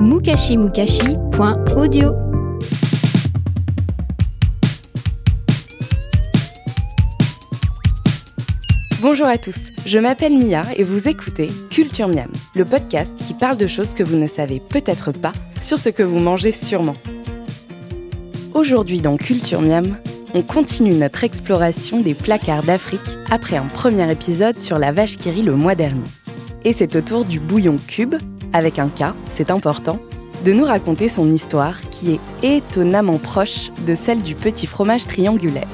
mukashimukashi.audio Bonjour à tous, je m'appelle Mia et vous écoutez Culture Miam, le podcast qui parle de choses que vous ne savez peut-être pas sur ce que vous mangez sûrement. Aujourd'hui dans Culture Miam, on continue notre exploration des placards d'Afrique après un premier épisode sur la vache qui rit le mois dernier. Et c'est au tour du bouillon cube, avec un K, c'est important, de nous raconter son histoire qui est étonnamment proche de celle du petit fromage triangulaire.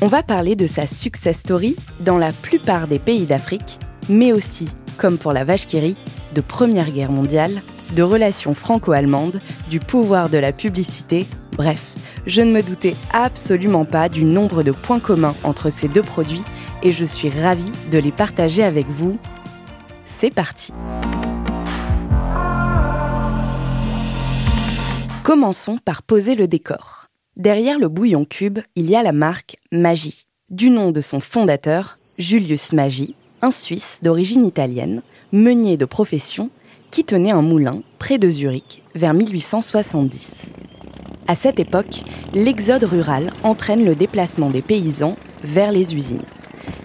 On va parler de sa success story dans la plupart des pays d'Afrique, mais aussi, comme pour la vache qui de Première Guerre mondiale, de relations franco-allemandes, du pouvoir de la publicité, bref, je ne me doutais absolument pas du nombre de points communs entre ces deux produits et je suis ravie de les partager avec vous. C'est parti Commençons par poser le décor. Derrière le bouillon cube, il y a la marque Maggi, du nom de son fondateur, Julius Maggi, un Suisse d'origine italienne, meunier de profession, qui tenait un moulin près de Zurich vers 1870. À cette époque, l'exode rural entraîne le déplacement des paysans vers les usines.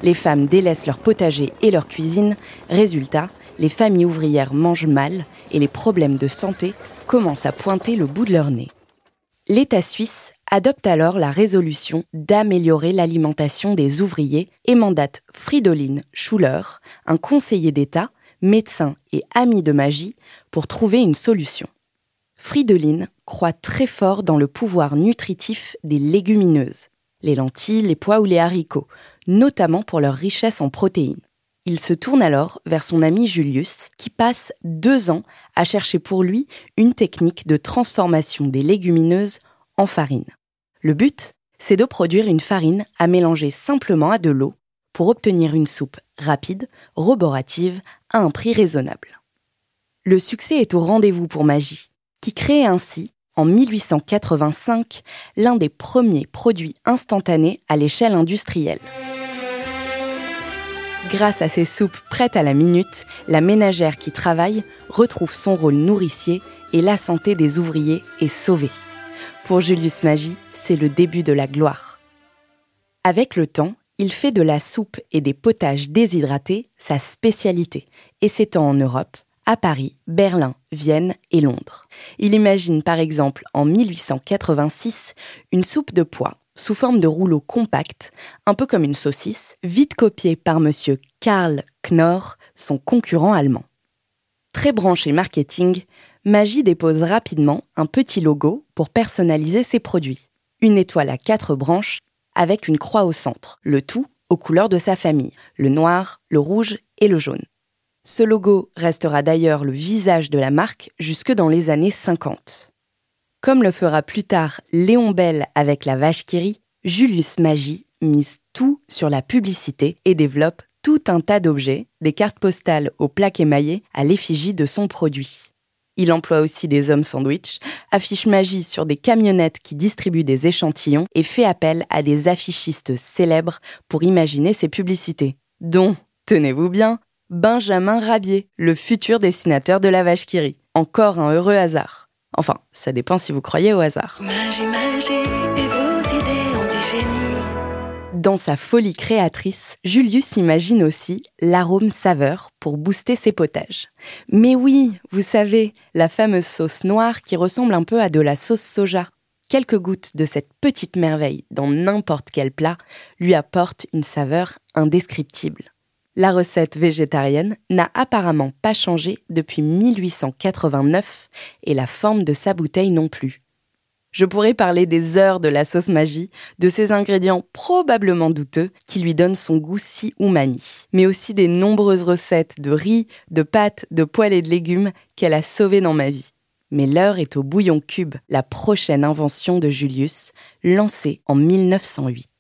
Les femmes délaissent leur potager et leur cuisine, résultat, les familles ouvrières mangent mal et les problèmes de santé commencent à pointer le bout de leur nez. L'État suisse adopte alors la résolution d'améliorer l'alimentation des ouvriers et mandate Fridolin Schuller, un conseiller d'État, médecin et ami de magie, pour trouver une solution. Fridolin croit très fort dans le pouvoir nutritif des légumineuses, les lentilles, les pois ou les haricots, notamment pour leur richesse en protéines. Il se tourne alors vers son ami Julius, qui passe deux ans à chercher pour lui une technique de transformation des légumineuses en farine. Le but, c'est de produire une farine à mélanger simplement à de l'eau pour obtenir une soupe rapide, roborative, à un prix raisonnable. Le succès est au rendez-vous pour Magie, qui crée ainsi, en 1885, l'un des premiers produits instantanés à l'échelle industrielle. Grâce à ces soupes prêtes à la minute, la ménagère qui travaille retrouve son rôle nourricier et la santé des ouvriers est sauvée. Pour Julius Magie, c'est le début de la gloire. Avec le temps, il fait de la soupe et des potages déshydratés sa spécialité et s'étend en Europe, à Paris, Berlin, Vienne et Londres. Il imagine par exemple en 1886 une soupe de pois sous forme de rouleau compact, un peu comme une saucisse, vite copiée par M. Karl Knorr, son concurrent allemand. Très branché marketing, Magie dépose rapidement un petit logo pour personnaliser ses produits. Une étoile à quatre branches avec une croix au centre, le tout aux couleurs de sa famille, le noir, le rouge et le jaune. Ce logo restera d'ailleurs le visage de la marque jusque dans les années 50. Comme le fera plus tard Léon Bell avec la vache qui rit, Julius Magie mise tout sur la publicité et développe tout un tas d'objets, des cartes postales aux plaques émaillées à l'effigie de son produit. Il emploie aussi des hommes sandwich, affiche magie sur des camionnettes qui distribuent des échantillons et fait appel à des affichistes célèbres pour imaginer ses publicités, dont, tenez-vous bien, Benjamin Rabier, le futur dessinateur de la vache qui rit. Encore un heureux hasard. Enfin, ça dépend si vous croyez au hasard. Magie, magie, et vos idées ont du génie. Dans sa folie créatrice, Julius imagine aussi l'arôme-saveur pour booster ses potages. Mais oui, vous savez, la fameuse sauce noire qui ressemble un peu à de la sauce soja. Quelques gouttes de cette petite merveille dans n'importe quel plat lui apportent une saveur indescriptible. La recette végétarienne n'a apparemment pas changé depuis 1889 et la forme de sa bouteille non plus. Je pourrais parler des heures de la sauce magie, de ses ingrédients probablement douteux qui lui donnent son goût si umami, mais aussi des nombreuses recettes de riz, de pâtes, de poêles et de légumes qu'elle a sauvées dans ma vie. Mais l'heure est au bouillon cube, la prochaine invention de Julius, lancée en 1908.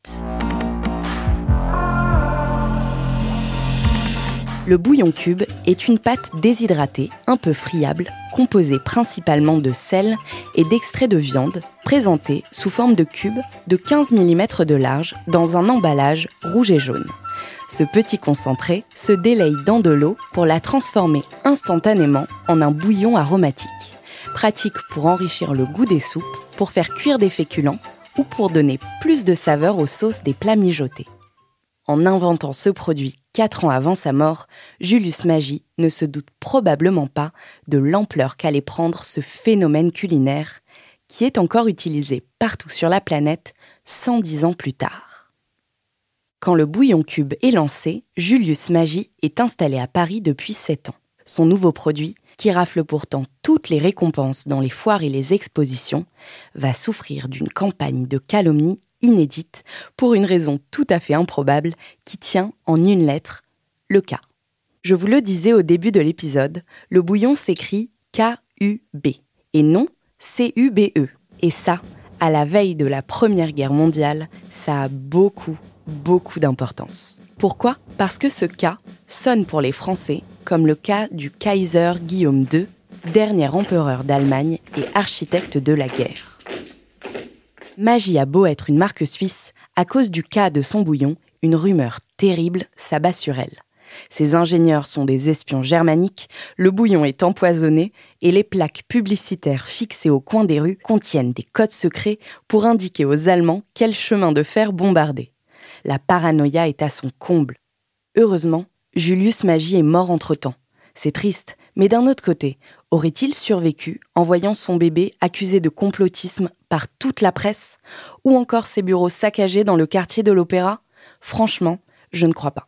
Le bouillon cube est une pâte déshydratée, un peu friable, composée principalement de sel et d'extrait de viande, présentée sous forme de cubes de 15 mm de large dans un emballage rouge et jaune. Ce petit concentré se délaye dans de l'eau pour la transformer instantanément en un bouillon aromatique. Pratique pour enrichir le goût des soupes, pour faire cuire des féculents ou pour donner plus de saveur aux sauces des plats mijotés. En inventant ce produit quatre ans avant sa mort, Julius Magie ne se doute probablement pas de l'ampleur qu'allait prendre ce phénomène culinaire qui est encore utilisé partout sur la planète 110 ans plus tard. Quand le bouillon cube est lancé, Julius Magie est installé à Paris depuis 7 ans. Son nouveau produit, qui rafle pourtant toutes les récompenses dans les foires et les expositions, va souffrir d'une campagne de calomnie inédite pour une raison tout à fait improbable qui tient en une lettre, le K. Je vous le disais au début de l'épisode, le bouillon s'écrit K-U-B et non C-U-B-E. Et ça, à la veille de la Première Guerre mondiale, ça a beaucoup, beaucoup d'importance. Pourquoi? Parce que ce K sonne pour les Français comme le cas du Kaiser Guillaume II, dernier empereur d'Allemagne et architecte de la guerre. Magie a beau être une marque suisse, à cause du cas de son bouillon, une rumeur terrible s'abat sur elle. Ses ingénieurs sont des espions germaniques, le bouillon est empoisonné et les plaques publicitaires fixées au coin des rues contiennent des codes secrets pour indiquer aux Allemands quel chemin de fer bombarder. La paranoïa est à son comble. Heureusement, Julius Magie est mort entre-temps. C'est triste, mais d'un autre côté, aurait-il survécu en voyant son bébé accusé de complotisme par toute la presse Ou encore ses bureaux saccagés dans le quartier de l'Opéra? Franchement, je ne crois pas.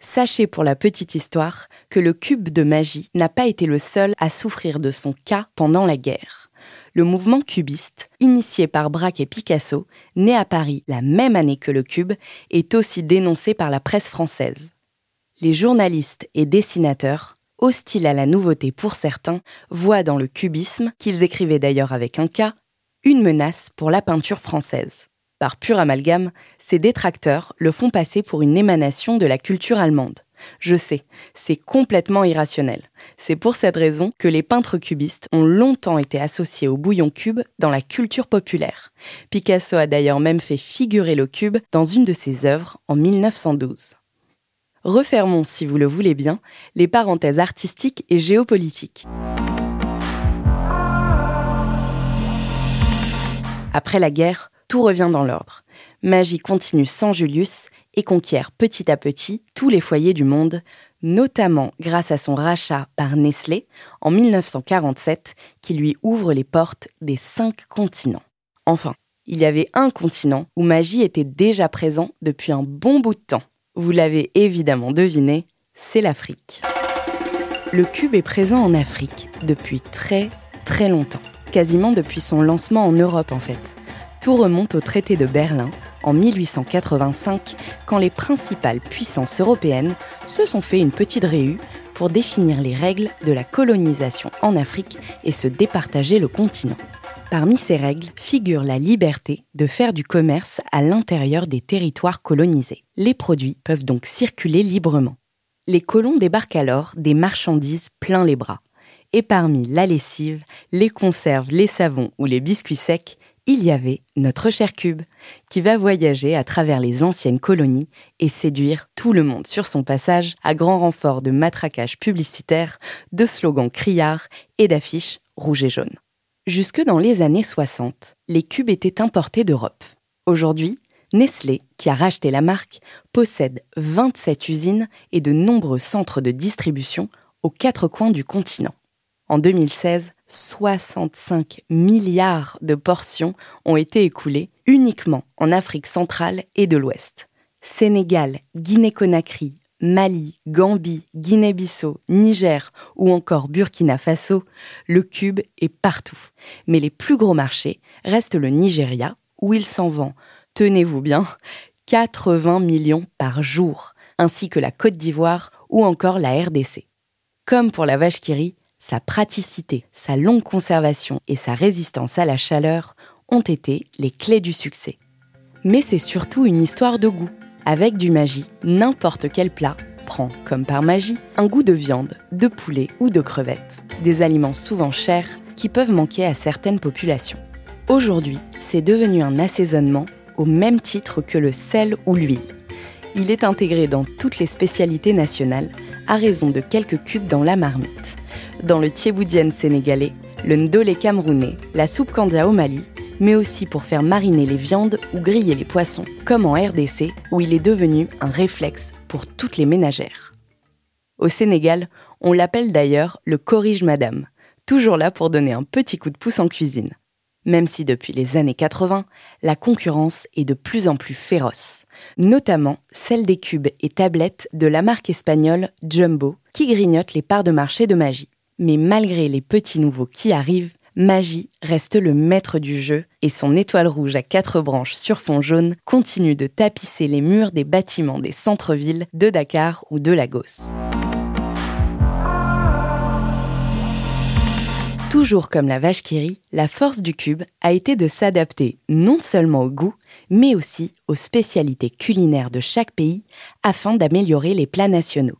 Sachez pour la petite histoire que le cube de magie n'a pas été le seul à souffrir de son cas pendant la guerre. Le mouvement cubiste, initié par Braque et Picasso, né à Paris la même année que le cube, est aussi dénoncé par la presse française. Les journalistes et dessinateurs hostiles à la nouveauté pour certains, voient dans le cubisme, qu'ils écrivaient d'ailleurs avec un K, une menace pour la peinture française. Par pur amalgame, ces détracteurs le font passer pour une émanation de la culture allemande. Je sais, c'est complètement irrationnel. C'est pour cette raison que les peintres cubistes ont longtemps été associés au bouillon cube dans la culture populaire. Picasso a d'ailleurs même fait figurer le cube dans une de ses œuvres en 1912 refermons, si vous le voulez bien, les parenthèses artistiques et géopolitiques. Après la guerre, tout revient dans l'ordre. Magie continue sans Julius et conquiert petit à petit tous les foyers du monde, notamment grâce à son rachat par Nestlé en 1947 qui lui ouvre les portes des cinq continents. Enfin, il y avait un continent où Magie était déjà présent depuis un bon bout de temps. Vous l'avez évidemment deviné, c'est l'Afrique. Le cube est présent en Afrique depuis très très longtemps, quasiment depuis son lancement en Europe en fait. Tout remonte au traité de Berlin en 1885 quand les principales puissances européennes se sont fait une petite réu pour définir les règles de la colonisation en Afrique et se départager le continent. Parmi ces règles figure la liberté de faire du commerce à l'intérieur des territoires colonisés. Les produits peuvent donc circuler librement. Les colons débarquent alors des marchandises plein les bras. Et parmi la lessive, les conserves, les savons ou les biscuits secs, il y avait notre cher Cube, qui va voyager à travers les anciennes colonies et séduire tout le monde sur son passage à grand renfort de matraquage publicitaire, de slogans criards et d'affiches rouges et jaunes. Jusque dans les années 60, les cubes étaient importés d'Europe. Aujourd'hui, Nestlé, qui a racheté la marque, possède 27 usines et de nombreux centres de distribution aux quatre coins du continent. En 2016, 65 milliards de portions ont été écoulées uniquement en Afrique centrale et de l'Ouest. Sénégal, Guinée-Conakry, Mali, Gambie, Guinée-Bissau, Niger ou encore Burkina Faso, le cube est partout. Mais les plus gros marchés restent le Nigeria, où il s'en vend, tenez-vous bien, 80 millions par jour, ainsi que la Côte d'Ivoire ou encore la RDC. Comme pour la vache qui sa praticité, sa longue conservation et sa résistance à la chaleur ont été les clés du succès. Mais c'est surtout une histoire de goût. Avec du magie, n'importe quel plat prend, comme par magie, un goût de viande, de poulet ou de crevettes, des aliments souvent chers qui peuvent manquer à certaines populations. Aujourd'hui, c'est devenu un assaisonnement au même titre que le sel ou l'huile. Il est intégré dans toutes les spécialités nationales à raison de quelques cubes dans la marmite. Dans le thieboudienne sénégalais, le ndolé camerounais, la soupe kandia au Mali mais aussi pour faire mariner les viandes ou griller les poissons, comme en RDC, où il est devenu un réflexe pour toutes les ménagères. Au Sénégal, on l'appelle d'ailleurs le corrige madame, toujours là pour donner un petit coup de pouce en cuisine. Même si depuis les années 80, la concurrence est de plus en plus féroce, notamment celle des cubes et tablettes de la marque espagnole Jumbo, qui grignotent les parts de marché de magie. Mais malgré les petits nouveaux qui arrivent, Magie reste le maître du jeu et son étoile rouge à quatre branches sur fond jaune continue de tapisser les murs des bâtiments des centres-villes de Dakar ou de Lagos. Toujours comme la vache qui la force du cube a été de s'adapter non seulement au goût, mais aussi aux spécialités culinaires de chaque pays afin d'améliorer les plats nationaux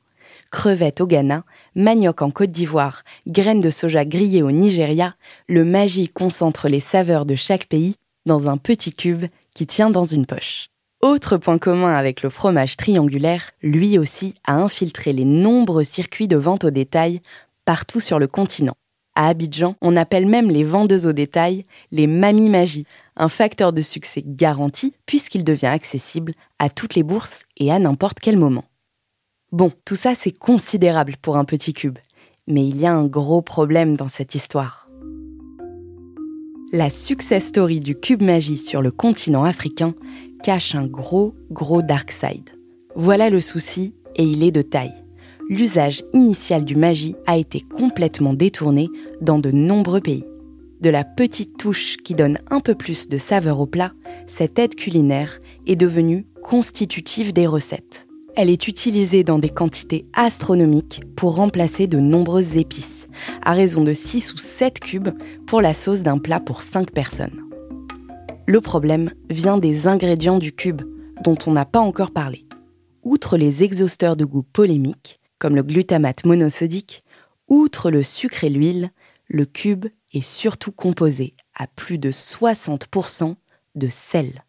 crevettes au Ghana, manioc en Côte d'Ivoire, graines de soja grillées au Nigeria, le magie concentre les saveurs de chaque pays dans un petit cube qui tient dans une poche. Autre point commun avec le fromage triangulaire, lui aussi a infiltré les nombreux circuits de vente au détail partout sur le continent. À Abidjan, on appelle même les vendeuses au détail les mamies magie, un facteur de succès garanti puisqu'il devient accessible à toutes les bourses et à n'importe quel moment. Bon, tout ça c'est considérable pour un petit cube, mais il y a un gros problème dans cette histoire. La success story du cube magie sur le continent africain cache un gros, gros dark side. Voilà le souci, et il est de taille. L'usage initial du magie a été complètement détourné dans de nombreux pays. De la petite touche qui donne un peu plus de saveur au plat, cette aide culinaire est devenue constitutive des recettes. Elle est utilisée dans des quantités astronomiques pour remplacer de nombreuses épices, à raison de 6 ou 7 cubes pour la sauce d'un plat pour 5 personnes. Le problème vient des ingrédients du cube, dont on n'a pas encore parlé. Outre les exhausteurs de goût polémiques, comme le glutamate monosodique, outre le sucre et l'huile, le cube est surtout composé à plus de 60% de sel.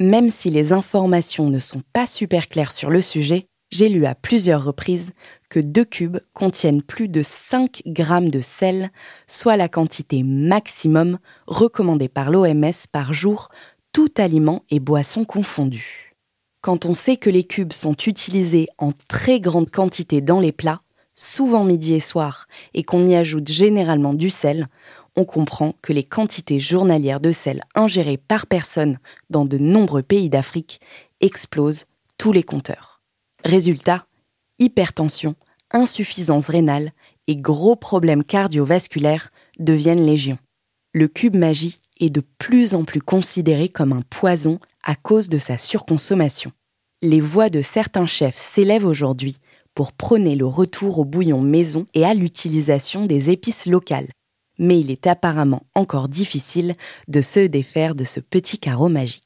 Même si les informations ne sont pas super claires sur le sujet, j'ai lu à plusieurs reprises que deux cubes contiennent plus de 5 grammes de sel, soit la quantité maximum recommandée par l'OMS par jour, tout aliment et boisson confondus. Quand on sait que les cubes sont utilisés en très grande quantité dans les plats, souvent midi et soir, et qu'on y ajoute généralement du sel, on comprend que les quantités journalières de sel ingérées par personne dans de nombreux pays d'Afrique explosent tous les compteurs. Résultat, hypertension, insuffisance rénale et gros problèmes cardiovasculaires deviennent légion. Le cube magie est de plus en plus considéré comme un poison à cause de sa surconsommation. Les voix de certains chefs s'élèvent aujourd'hui pour prôner le retour au bouillon maison et à l'utilisation des épices locales, mais il est apparemment encore difficile de se défaire de ce petit carreau magique.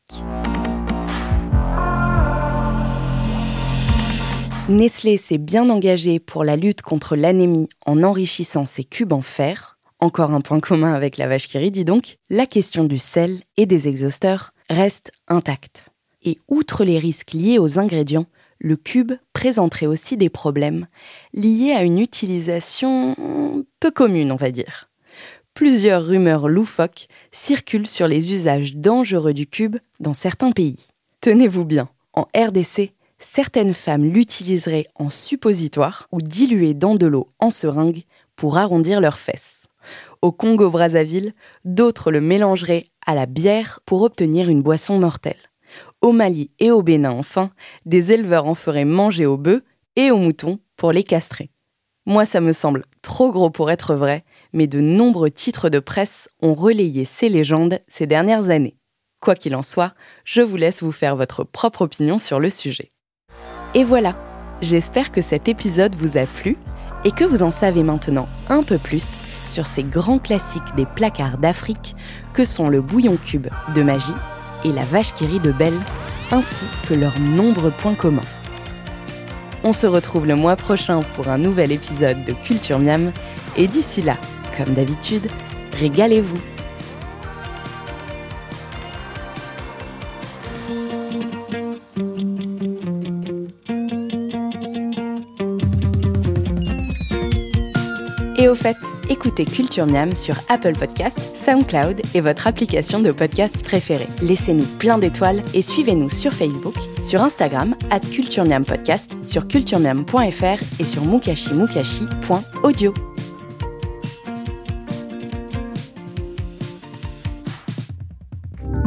Nestlé s'est bien engagé pour la lutte contre l'anémie en enrichissant ses cubes en fer. Encore un point commun avec la vache qui rit, donc. La question du sel et des exhausteurs reste intacte. Et outre les risques liés aux ingrédients, le cube présenterait aussi des problèmes liés à une utilisation peu commune, on va dire plusieurs rumeurs loufoques circulent sur les usages dangereux du cube dans certains pays. Tenez-vous bien, en RDC, certaines femmes l'utiliseraient en suppositoire ou dilué dans de l'eau en seringue pour arrondir leurs fesses. Au Congo-Brazzaville, d'autres le mélangeraient à la bière pour obtenir une boisson mortelle. Au Mali et au Bénin, enfin, des éleveurs en feraient manger aux bœufs et aux moutons pour les castrer. Moi, ça me semble trop gros pour être vrai, mais de nombreux titres de presse ont relayé ces légendes ces dernières années. Quoi qu'il en soit, je vous laisse vous faire votre propre opinion sur le sujet. Et voilà, j'espère que cet épisode vous a plu et que vous en savez maintenant un peu plus sur ces grands classiques des placards d'Afrique que sont le bouillon cube de magie et la vache qui rit de Belle, ainsi que leurs nombreux points communs. On se retrouve le mois prochain pour un nouvel épisode de Culture Miam, et d'ici là, comme d'habitude, régalez-vous Et au fait, écoutez Culture Miam sur Apple Podcast, SoundCloud et votre application de podcast préférée. Laissez-nous plein d'étoiles et suivez-nous sur Facebook, sur Instagram, at Culture Miam Podcast, sur culturemiam.fr et sur mukashimukashi.audio.